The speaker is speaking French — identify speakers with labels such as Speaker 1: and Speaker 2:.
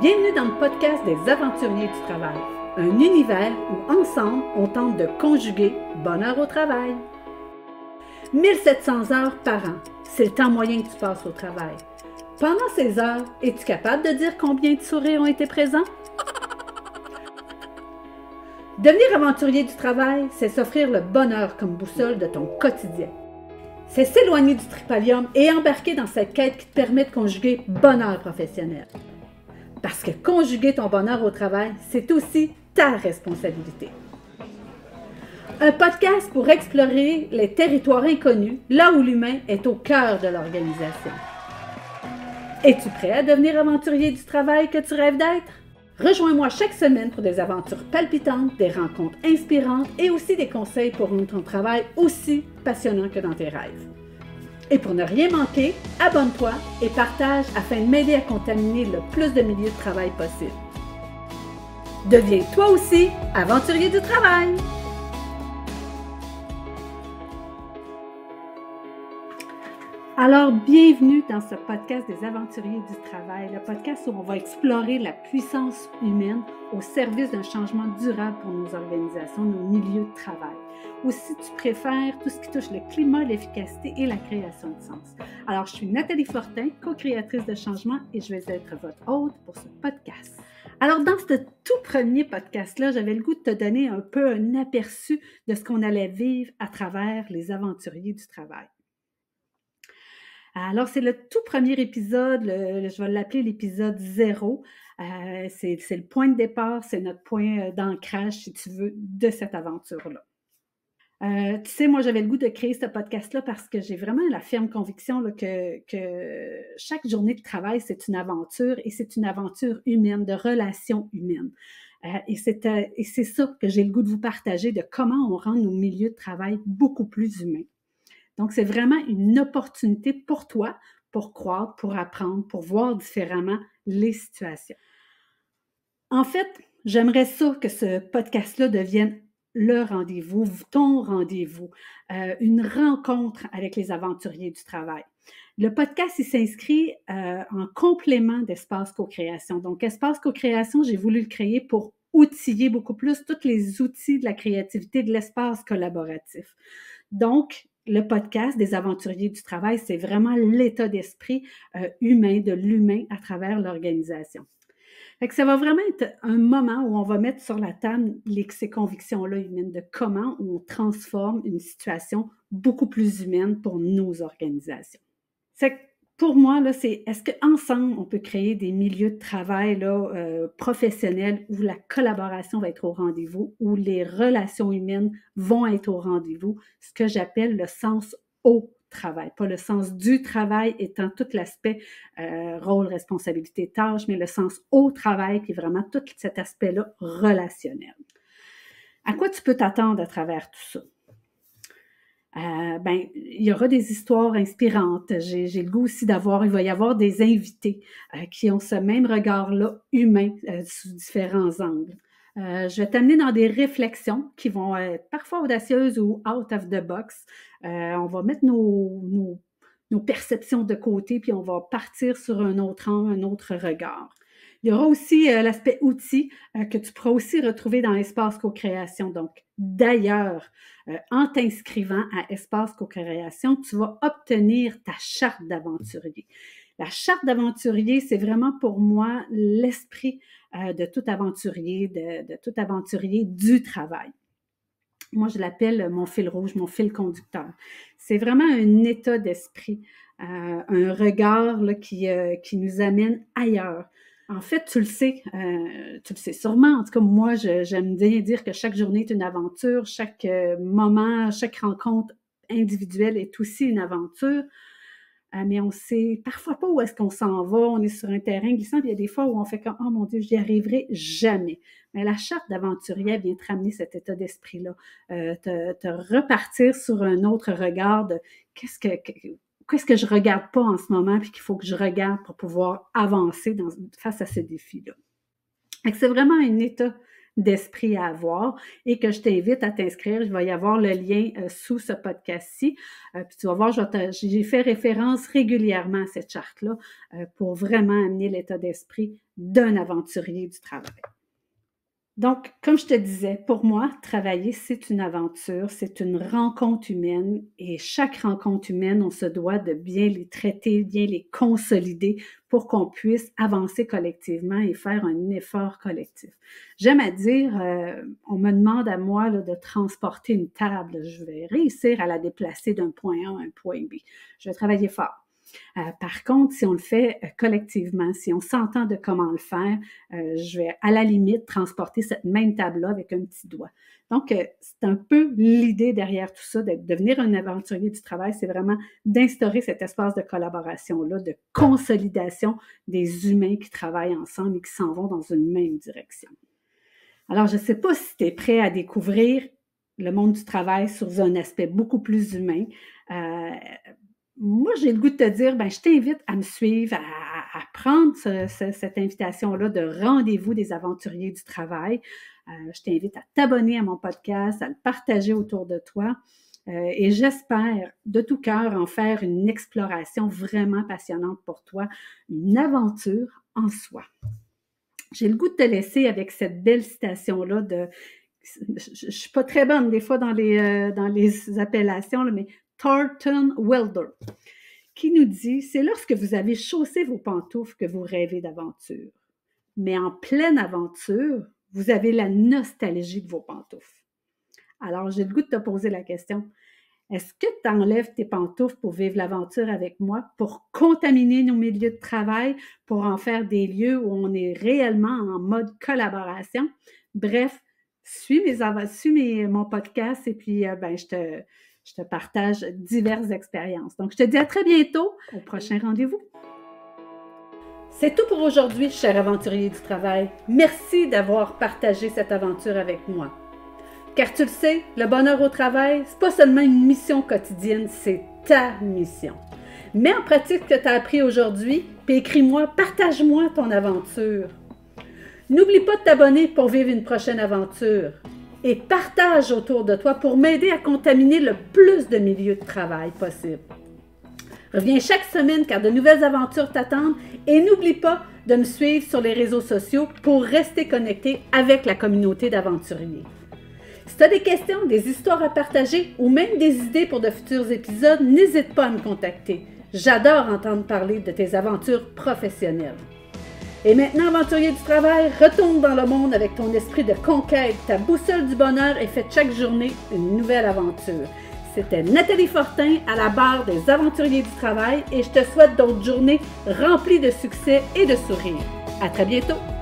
Speaker 1: Bienvenue dans le podcast des aventuriers du travail, un univers où ensemble on tente de conjuguer bonheur au travail. 1700 heures par an, c'est le temps moyen que tu passes au travail. Pendant ces heures, es-tu capable de dire combien de sourires ont été présents? Devenir aventurier du travail, c'est s'offrir le bonheur comme boussole de ton quotidien. C'est s'éloigner du tripalium et embarquer dans cette quête qui te permet de conjuguer bonheur professionnel. Parce que conjuguer ton bonheur au travail, c'est aussi ta responsabilité. Un podcast pour explorer les territoires inconnus, là où l'humain est au cœur de l'organisation. Es-tu prêt à devenir aventurier du travail que tu rêves d'être? Rejoins-moi chaque semaine pour des aventures palpitantes, des rencontres inspirantes et aussi des conseils pour rendre ton travail aussi passionnant que dans tes rêves. Et pour ne rien manquer, abonne-toi et partage afin de m'aider à contaminer le plus de milieux de travail possible. Deviens toi aussi aventurier du travail! Alors, bienvenue dans ce podcast des aventuriers du travail, le podcast où on va explorer la puissance humaine au service d'un changement durable pour nos organisations, nos milieux de travail. Ou si tu préfères, tout ce qui touche le climat, l'efficacité et la création de sens. Alors, je suis Nathalie Fortin, co-créatrice de changement et je vais être votre hôte pour ce podcast. Alors, dans ce tout premier podcast-là, j'avais le goût de te donner un peu un aperçu de ce qu'on allait vivre à travers les aventuriers du travail. Alors, c'est le tout premier épisode, je vais l'appeler l'épisode zéro. Euh, c'est le point de départ, c'est notre point euh, d'ancrage, si tu veux, de cette aventure-là. Euh, tu sais, moi, j'avais le goût de créer ce podcast-là parce que j'ai vraiment la ferme conviction que, que, chaque journée de travail, c'est une aventure et c'est une aventure humaine, de relations humaines. et c'est ça que j'ai le goût de vous partager, de comment on rend nos milieux de travail beaucoup plus humains. Donc, c'est vraiment une opportunité pour toi pour croître, pour apprendre, pour voir différemment les situations. En fait, j'aimerais ça que ce podcast-là devienne le rendez-vous, ton rendez-vous, euh, une rencontre avec les aventuriers du travail. Le podcast, il s'inscrit euh, en complément d'Espace Co-création. Donc, Espace Co-création, j'ai voulu le créer pour outiller beaucoup plus tous les outils de la créativité, de l'espace collaboratif. Donc, le podcast des aventuriers du travail, c'est vraiment l'état d'esprit euh, humain, de l'humain à travers l'organisation. Fait que ça va vraiment être un moment où on va mettre sur la table les, ces convictions-là humaines de comment on transforme une situation beaucoup plus humaine pour nos organisations. Pour moi, là, c'est est-ce qu'ensemble, on peut créer des milieux de travail là, euh, professionnels où la collaboration va être au rendez-vous, où les relations humaines vont être au rendez-vous, ce que j'appelle le sens au travail, pas le sens du travail étant tout l'aspect euh, rôle, responsabilité, tâche, mais le sens au travail, puis vraiment tout cet aspect-là relationnel. À quoi tu peux t'attendre à travers tout ça? Euh, ben, il y aura des histoires inspirantes. J'ai, le goût aussi d'avoir, il va y avoir des invités euh, qui ont ce même regard-là humain euh, sous différents angles. je vais t'amener dans des réflexions qui vont être parfois audacieuses ou out of the box. on va mettre nos, nos, nos, perceptions de côté, puis on va partir sur un autre angle, un autre regard. Il y aura aussi l'aspect outil que tu pourras aussi retrouver dans Espace Co-création. Donc, d'ailleurs, euh, en t'inscrivant à Espace Co-création, tu vas obtenir ta charte d'aventurier. La charte d'aventurier, c'est vraiment pour moi l'esprit euh, de tout aventurier, de, tout aventurier du travail. Moi, je l'appelle mon fil rouge, mon fil conducteur. C'est vraiment un état d'esprit, euh, un regard qui, qui nous amène ailleurs, en fait, tu le sais, euh, tu le sais sûrement. En tout cas, moi, j'aime bien dire que chaque journée est une aventure, chaque euh, moment, chaque rencontre individuelle est aussi une aventure. Euh, mais on sait parfois pas où est-ce qu'on s'en va. On est sur un terrain glissant. il y a des fois où on fait comme Oh mon Dieu, j'y arriverai jamais. Mais la charte d'aventurier vient te ramener cet état d'esprit-là, te, te, repartir sur un autre regard de qu'est-ce que, qu'est-ce que je regarde pas en ce moment, puis qu'il faut que je regarde pour pouvoir avancer face à ce défi-là? C'est vraiment un état d'esprit à avoir et que je t'invite à t'inscrire. Il va y avoir le lien euh, sous ce podcast-ci. Euh, puis tu vas voir, j'ai fait référence régulièrement à cette charte-là euh, pour vraiment amener l'état d'esprit d'un aventurier du travail. Donc, comme je te disais, pour moi, travailler, c'est une aventure, c'est une rencontre humaine et chaque rencontre humaine, on se doit de bien les traiter, bien les consolider pour qu'on puisse avancer collectivement et faire un effort collectif. J'aime à dire, euh, on me demande à moi de transporter une table, je vais réussir à la déplacer d'un point A à un point B. Je vais travailler fort. Euh, par contre, si on le fait euh, collectivement, si on s'entend de comment le faire, euh, je vais à la limite transporter cette même table-là avec un petit doigt. Donc, c'est un peu l'idée derrière tout ça, de devenir un aventurier du travail, c'est vraiment d'instaurer cet espace de collaboration-là, de consolidation des humains qui travaillent ensemble et qui s'en vont dans une même direction. Alors, je ne sais pas si tu es prêt à découvrir le monde du travail sous un aspect beaucoup plus humain. Moi, j'ai le goût de te dire, ben, je t'invite à me suivre, à, prendre cette invitation-là de rendez-vous des aventuriers du travail. Euh, je t'invite à t'abonner à mon podcast, à le partager autour de toi. Euh, et j'espère de tout cœur en faire une exploration vraiment passionnante pour toi, une aventure en soi. J'ai le goût de te laisser avec cette belle citation-là de je ne suis pas très bonne des fois dans les, euh, dans les appellations, mais Thornton Wilder, qui nous dit C'est lorsque vous avez chaussé vos pantoufles que vous rêvez d'aventure. Mais en pleine aventure, vous avez la nostalgie de vos pantoufles. Alors, j'ai le goût de te poser la question est-ce que tu enlèves tes pantoufles pour vivre l'aventure avec moi, pour contaminer nos milieux de travail, pour en faire des lieux où on est réellement en mode collaboration? Bref, suis, mes, suis mon podcast et puis euh, ben, je te, je te partage diverses expériences. Donc, je te dis à très bientôt au prochain rendez-vous. C'est tout pour aujourd'hui, cher aventurier du travail. Merci d'avoir partagé cette aventure avec moi. Car tu le sais, le bonheur au travail, c'est pas seulement une mission quotidienne, c'est ta mission. Mets en pratique ce que tu as appris aujourd'hui, puis écris-moi, partage-moi ton aventure. N'oublie pas de t'abonner pour vivre une prochaine aventure et partage autour de toi pour m'aider à contaminer le plus de milieux de travail possible. Reviens chaque semaine car de nouvelles aventures t'attendent et n'oublie pas de me suivre sur les réseaux sociaux pour rester connecté avec la communauté d'aventuriers. Si tu as des questions, des histoires à partager ou même des idées pour de futurs épisodes, n'hésite pas à me contacter. J'adore entendre parler de tes aventures professionnelles. Et maintenant, aventurier du travail, retourne dans le monde avec ton esprit de conquête. Ta boussole du bonheur et fais chaque journée une nouvelle aventure. C'était Nathalie Fortin à la barre des aventuriers du travail et je te souhaite d'autres journées remplies de succès et de sourires. À très bientôt!